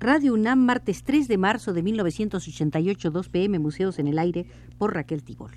Radio UNAM, martes 3 de marzo de 1988, 2 pm, Museos en el Aire, por Raquel Tibol.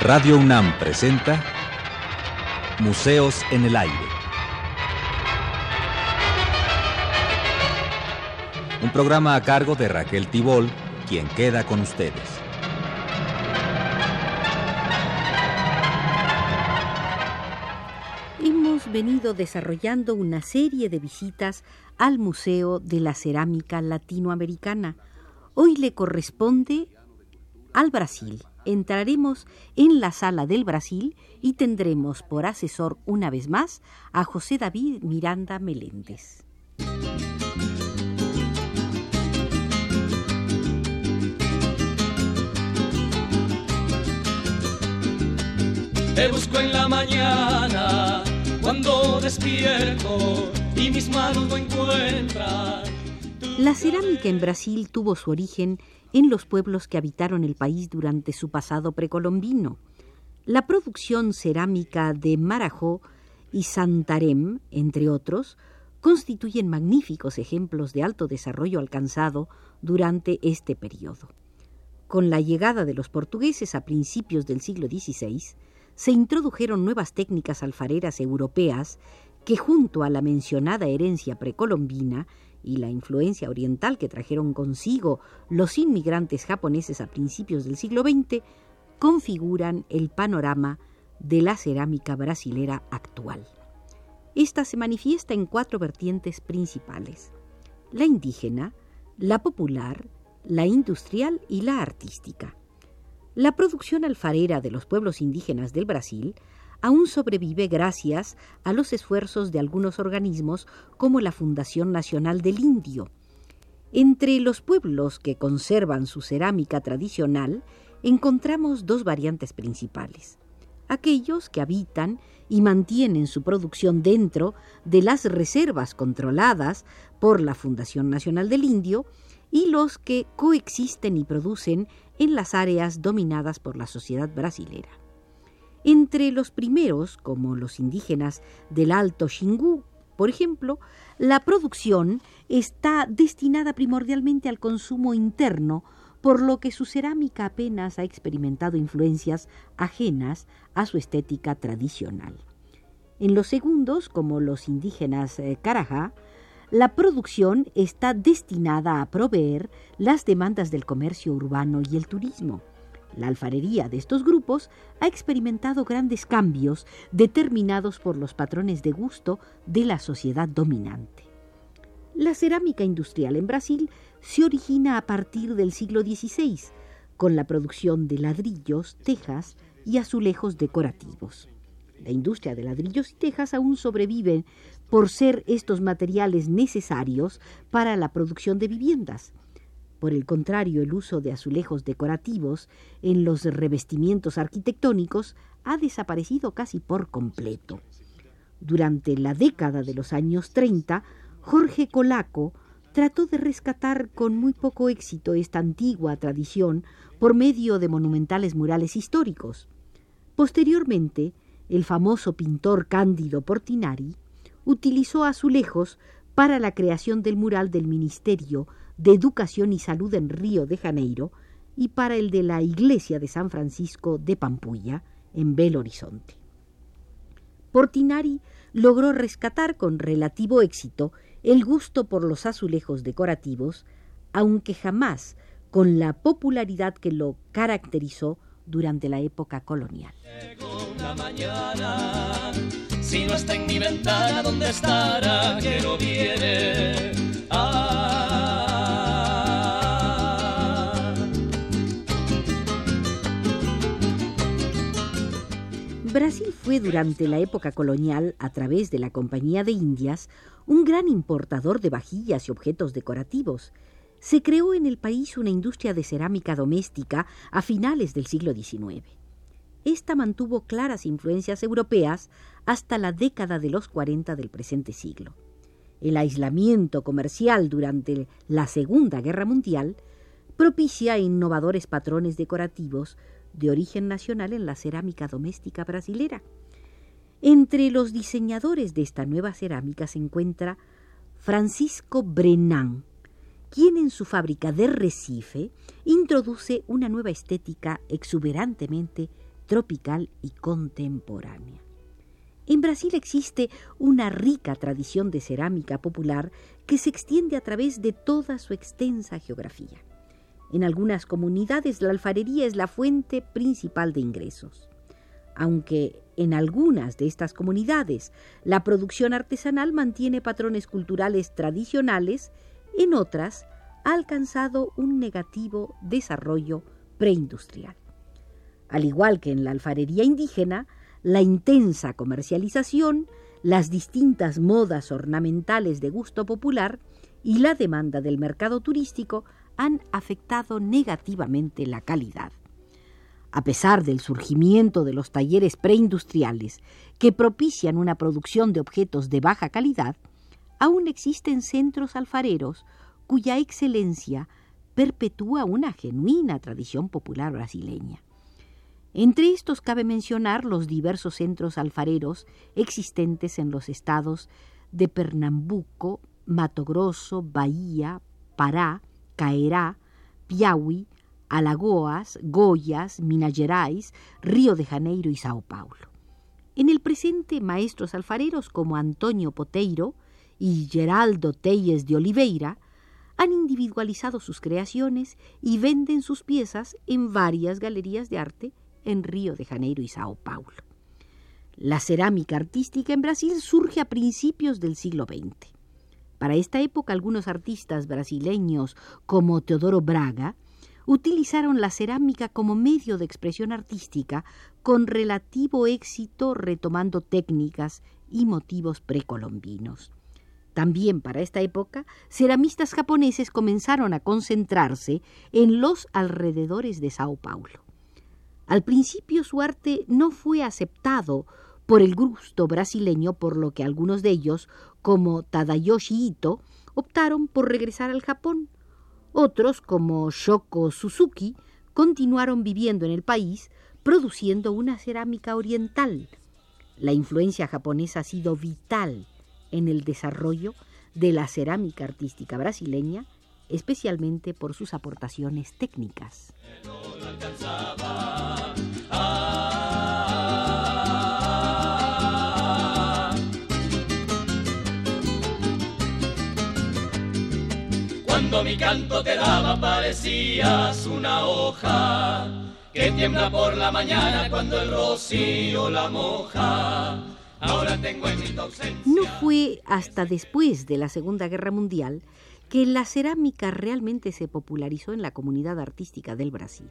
Radio UNAM presenta Museos en el Aire. Un programa a cargo de Raquel Tibol, quien queda con ustedes. Venido desarrollando una serie de visitas al Museo de la Cerámica Latinoamericana. Hoy le corresponde al Brasil. Entraremos en la sala del Brasil y tendremos por asesor una vez más a José David Miranda Meléndez. Te busco en la mañana cuando despierto y mis manos no encuentran. La cerámica en Brasil tuvo su origen en los pueblos que habitaron el país durante su pasado precolombino. La producción cerámica de Marajó y Santarém, entre otros, constituyen magníficos ejemplos de alto desarrollo alcanzado durante este periodo. Con la llegada de los portugueses a principios del siglo XVI, se introdujeron nuevas técnicas alfareras europeas que junto a la mencionada herencia precolombina y la influencia oriental que trajeron consigo los inmigrantes japoneses a principios del siglo XX, configuran el panorama de la cerámica brasilera actual. Esta se manifiesta en cuatro vertientes principales, la indígena, la popular, la industrial y la artística. La producción alfarera de los pueblos indígenas del Brasil aún sobrevive gracias a los esfuerzos de algunos organismos como la Fundación Nacional del Indio. Entre los pueblos que conservan su cerámica tradicional encontramos dos variantes principales. Aquellos que habitan y mantienen su producción dentro de las reservas controladas por la Fundación Nacional del Indio y los que coexisten y producen en las áreas dominadas por la sociedad brasilera. Entre los primeros, como los indígenas del Alto Xingu, por ejemplo, la producción está destinada primordialmente al consumo interno, por lo que su cerámica apenas ha experimentado influencias ajenas a su estética tradicional. En los segundos, como los indígenas eh, Carajá, la producción está destinada a proveer las demandas del comercio urbano y el turismo. La alfarería de estos grupos ha experimentado grandes cambios determinados por los patrones de gusto de la sociedad dominante. La cerámica industrial en Brasil se origina a partir del siglo XVI, con la producción de ladrillos, tejas y azulejos decorativos. La industria de ladrillos y tejas aún sobrevive por ser estos materiales necesarios para la producción de viviendas. Por el contrario, el uso de azulejos decorativos en los revestimientos arquitectónicos ha desaparecido casi por completo. Durante la década de los años 30, Jorge Colaco trató de rescatar con muy poco éxito esta antigua tradición por medio de monumentales murales históricos. Posteriormente, el famoso pintor Cándido Portinari utilizó azulejos para la creación del mural del Ministerio de Educación y Salud en Río de Janeiro y para el de la Iglesia de San Francisco de Pampuya en Belo Horizonte. Portinari logró rescatar con relativo éxito el gusto por los azulejos decorativos, aunque jamás con la popularidad que lo caracterizó durante la época colonial. Si no está en mi ventana, ¿dónde estará? Que no viene. Ah. Brasil fue durante la época colonial, a través de la Compañía de Indias, un gran importador de vajillas y objetos decorativos. Se creó en el país una industria de cerámica doméstica a finales del siglo XIX. Esta mantuvo claras influencias europeas hasta la década de los 40 del presente siglo. El aislamiento comercial durante la Segunda Guerra Mundial propicia innovadores patrones decorativos de origen nacional en la cerámica doméstica brasilera. Entre los diseñadores de esta nueva cerámica se encuentra Francisco Brennan, quien en su fábrica de Recife introduce una nueva estética exuberantemente tropical y contemporánea. En Brasil existe una rica tradición de cerámica popular que se extiende a través de toda su extensa geografía. En algunas comunidades la alfarería es la fuente principal de ingresos. Aunque en algunas de estas comunidades la producción artesanal mantiene patrones culturales tradicionales, en otras ha alcanzado un negativo desarrollo preindustrial. Al igual que en la alfarería indígena, la intensa comercialización, las distintas modas ornamentales de gusto popular y la demanda del mercado turístico han afectado negativamente la calidad. A pesar del surgimiento de los talleres preindustriales que propician una producción de objetos de baja calidad, aún existen centros alfareros cuya excelencia perpetúa una genuina tradición popular brasileña. Entre estos cabe mencionar los diversos centros alfareros existentes en los estados de Pernambuco, Mato Grosso, Bahía, Pará, Caerá, Piauí, Alagoas, Goiás, Minas Gerais, Río de Janeiro y Sao Paulo. En el presente, maestros alfareros como Antonio Poteiro y Geraldo Telles de Oliveira han individualizado sus creaciones y venden sus piezas en varias galerías de arte en Río de Janeiro y Sao Paulo. La cerámica artística en Brasil surge a principios del siglo XX. Para esta época algunos artistas brasileños como Teodoro Braga utilizaron la cerámica como medio de expresión artística con relativo éxito retomando técnicas y motivos precolombinos. También para esta época, ceramistas japoneses comenzaron a concentrarse en los alrededores de Sao Paulo. Al principio su arte no fue aceptado por el gusto brasileño, por lo que algunos de ellos, como Tadayoshi Ito, optaron por regresar al Japón. Otros, como Shoko Suzuki, continuaron viviendo en el país, produciendo una cerámica oriental. La influencia japonesa ha sido vital en el desarrollo de la cerámica artística brasileña, especialmente por sus aportaciones técnicas. Cuando mi canto te daba parecías una hoja que tiembla por la mañana cuando el rocío la moja. Ahora tengo en mi No fue hasta después de la Segunda Guerra Mundial que la cerámica realmente se popularizó en la comunidad artística del Brasil.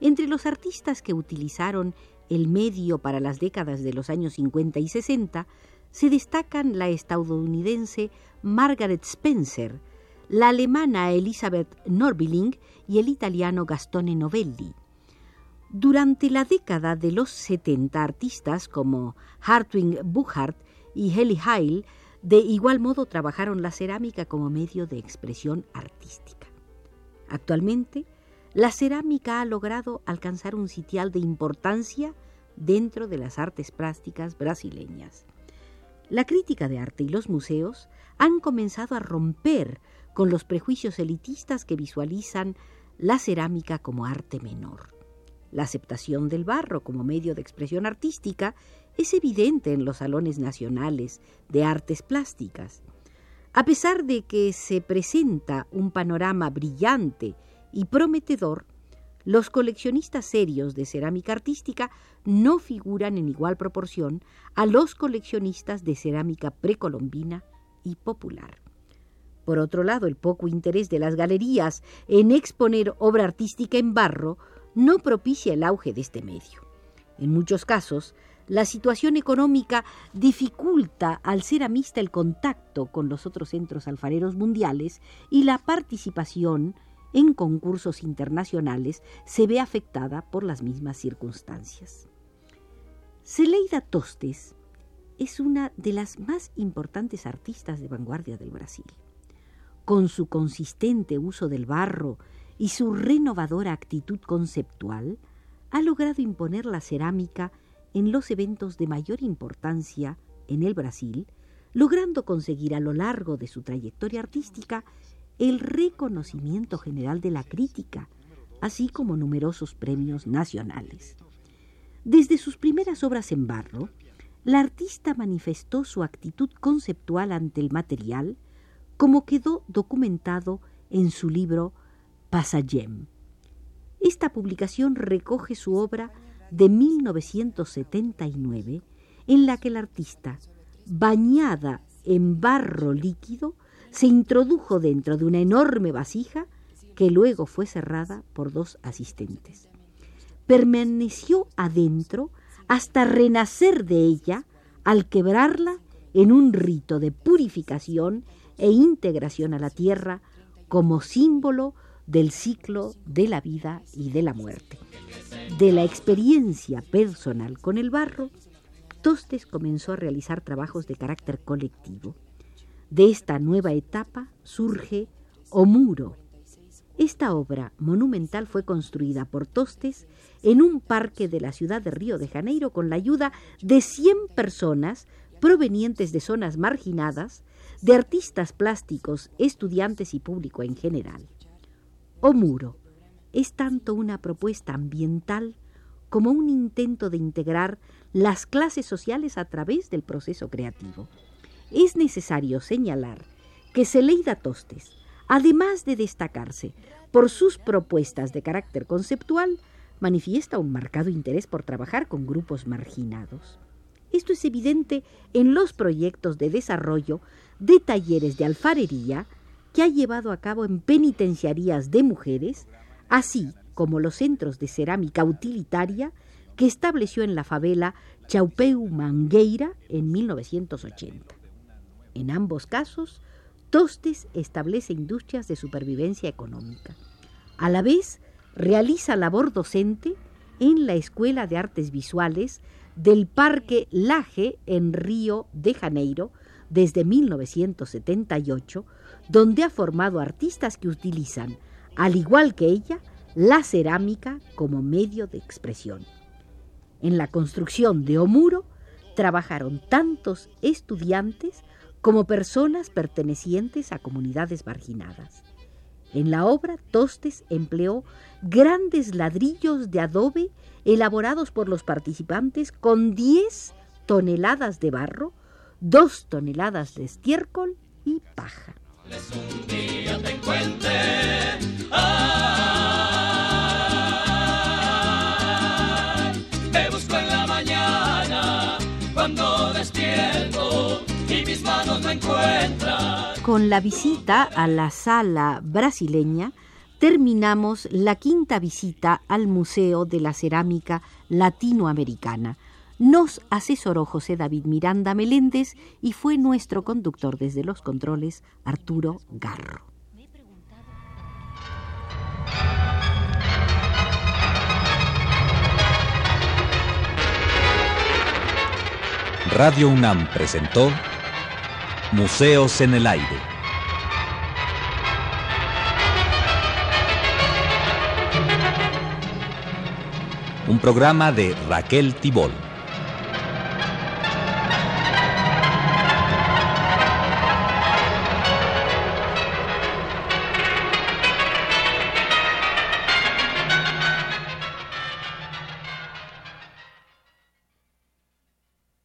Entre los artistas que utilizaron el medio para las décadas de los años 50 y 60 se destacan la estadounidense Margaret Spencer, la alemana Elisabeth Norbiling y el italiano Gastone Novelli. Durante la década de los 70, artistas como Hartwig Buchart y Heli Heil de igual modo trabajaron la cerámica como medio de expresión artística. Actualmente, la cerámica ha logrado alcanzar un sitial de importancia dentro de las artes plásticas brasileñas. La crítica de arte y los museos han comenzado a romper con los prejuicios elitistas que visualizan la cerámica como arte menor. La aceptación del barro como medio de expresión artística es evidente en los salones nacionales de artes plásticas. A pesar de que se presenta un panorama brillante y prometedor, los coleccionistas serios de cerámica artística no figuran en igual proporción a los coleccionistas de cerámica precolombina y popular. Por otro lado, el poco interés de las galerías en exponer obra artística en barro no propicia el auge de este medio. En muchos casos, la situación económica dificulta al ceramista el contacto con los otros centros alfareros mundiales y la participación en concursos internacionales se ve afectada por las mismas circunstancias. Celeida Tostes es una de las más importantes artistas de vanguardia del Brasil con su consistente uso del barro y su renovadora actitud conceptual, ha logrado imponer la cerámica en los eventos de mayor importancia en el Brasil, logrando conseguir a lo largo de su trayectoria artística el reconocimiento general de la crítica, así como numerosos premios nacionales. Desde sus primeras obras en barro, la artista manifestó su actitud conceptual ante el material, como quedó documentado en su libro Pasagem. Esta publicación recoge su obra de 1979, en la que el artista, bañada en barro líquido, se introdujo dentro de una enorme vasija que luego fue cerrada por dos asistentes. Permaneció adentro hasta renacer de ella al quebrarla en un rito de purificación e integración a la tierra como símbolo del ciclo de la vida y de la muerte. De la experiencia personal con el barro, Tostes comenzó a realizar trabajos de carácter colectivo. De esta nueva etapa surge Omuro. Esta obra monumental fue construida por Tostes en un parque de la ciudad de Río de Janeiro con la ayuda de 100 personas provenientes de zonas marginadas, de artistas plásticos, estudiantes y público en general. Omuro es tanto una propuesta ambiental como un intento de integrar las clases sociales a través del proceso creativo. Es necesario señalar que Celeida Tostes, además de destacarse por sus propuestas de carácter conceptual, manifiesta un marcado interés por trabajar con grupos marginados. Esto es evidente en los proyectos de desarrollo de talleres de alfarería que ha llevado a cabo en penitenciarías de mujeres, así como los centros de cerámica utilitaria que estableció en la favela Chaupeu Mangueira en 1980. En ambos casos, Tostes establece industrias de supervivencia económica. A la vez, realiza labor docente en la Escuela de Artes Visuales del Parque Laje en Río de Janeiro desde 1978, donde ha formado artistas que utilizan, al igual que ella, la cerámica como medio de expresión. En la construcción de Omuro trabajaron tantos estudiantes como personas pertenecientes a comunidades marginadas. En la obra, Tostes empleó grandes ladrillos de adobe elaborados por los participantes con 10 toneladas de barro, 2 toneladas de estiércol y paja. Con la visita a la sala brasileña, terminamos la quinta visita al Museo de la Cerámica Latinoamericana. Nos asesoró José David Miranda Meléndez y fue nuestro conductor desde los controles Arturo Garro. Radio UNAM presentó Museos en el Aire. Un programa de Raquel Tibol.